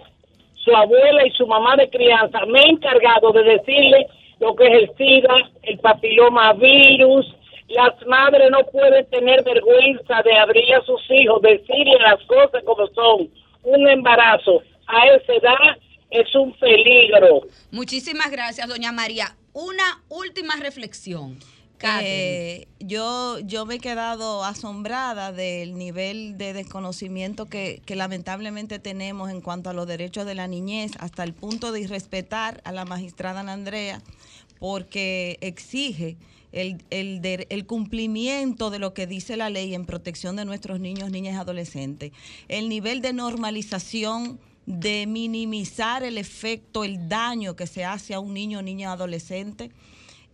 su abuela y su mamá de crianza, me he encargado de decirle lo que es el SIDA, el papiloma virus. Las madres no pueden tener vergüenza de abrir a sus hijos, decirle las cosas como son. Un embarazo a esa edad es un peligro. Muchísimas gracias, doña María. Una última reflexión. Eh, yo, yo me he quedado asombrada del nivel de desconocimiento que, lamentablemente tenemos en cuanto a los derechos de la niñez, hasta el punto de irrespetar a la magistrada Ana Andrea, porque exige el, el, el cumplimiento de lo que dice la ley en protección de nuestros niños, niñas y adolescentes. El nivel de normalización de minimizar el efecto, el daño que se hace a un niño, niña, adolescente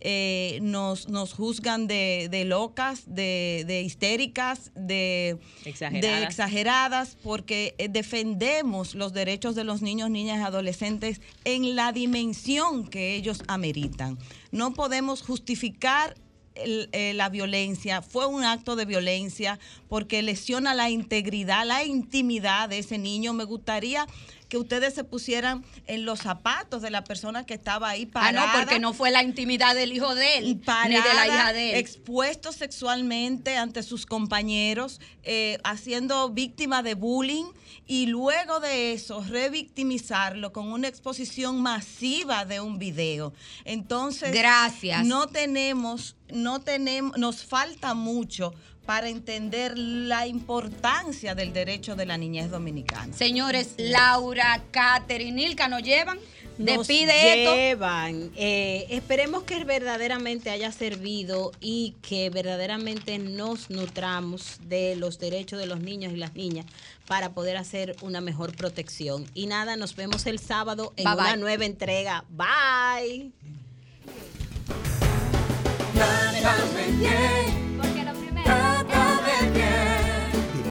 eh, nos, nos juzgan de, de locas, de, de histéricas, de Exageradas. de exageradas, porque eh, defendemos los derechos de los niños, niñas y adolescentes en la dimensión que ellos ameritan. No podemos justificar el- eh, la violencia, fue un acto de violencia porque lesiona la integridad, la intimidad de ese niño. Me gustaría que ustedes se pusieran en los zapatos de la persona que estaba ahí Ah, parada. no, porque no fue la intimidad del hijo de él, ni de la hija de él. expuesto sexualmente ante sus compañeros, eh, haciendo víctima de bullying y luego de eso revictimizarlo con una exposición masiva de un video. Entonces, Gracias. No tenemos, no tenemos, nos falta mucho para entender la importancia del derecho de la niñez dominicana. Señores, Laura, Catherine, Nilka, ¿nos llevan? Nos esto. llevan. Eh, esperemos que verdaderamente haya servido y que verdaderamente nos nutramos de los derechos de los niños y las niñas para poder hacer una mejor protección. Y nada, nos vemos el sábado en una nueva entrega. Bye. Porque lo primero.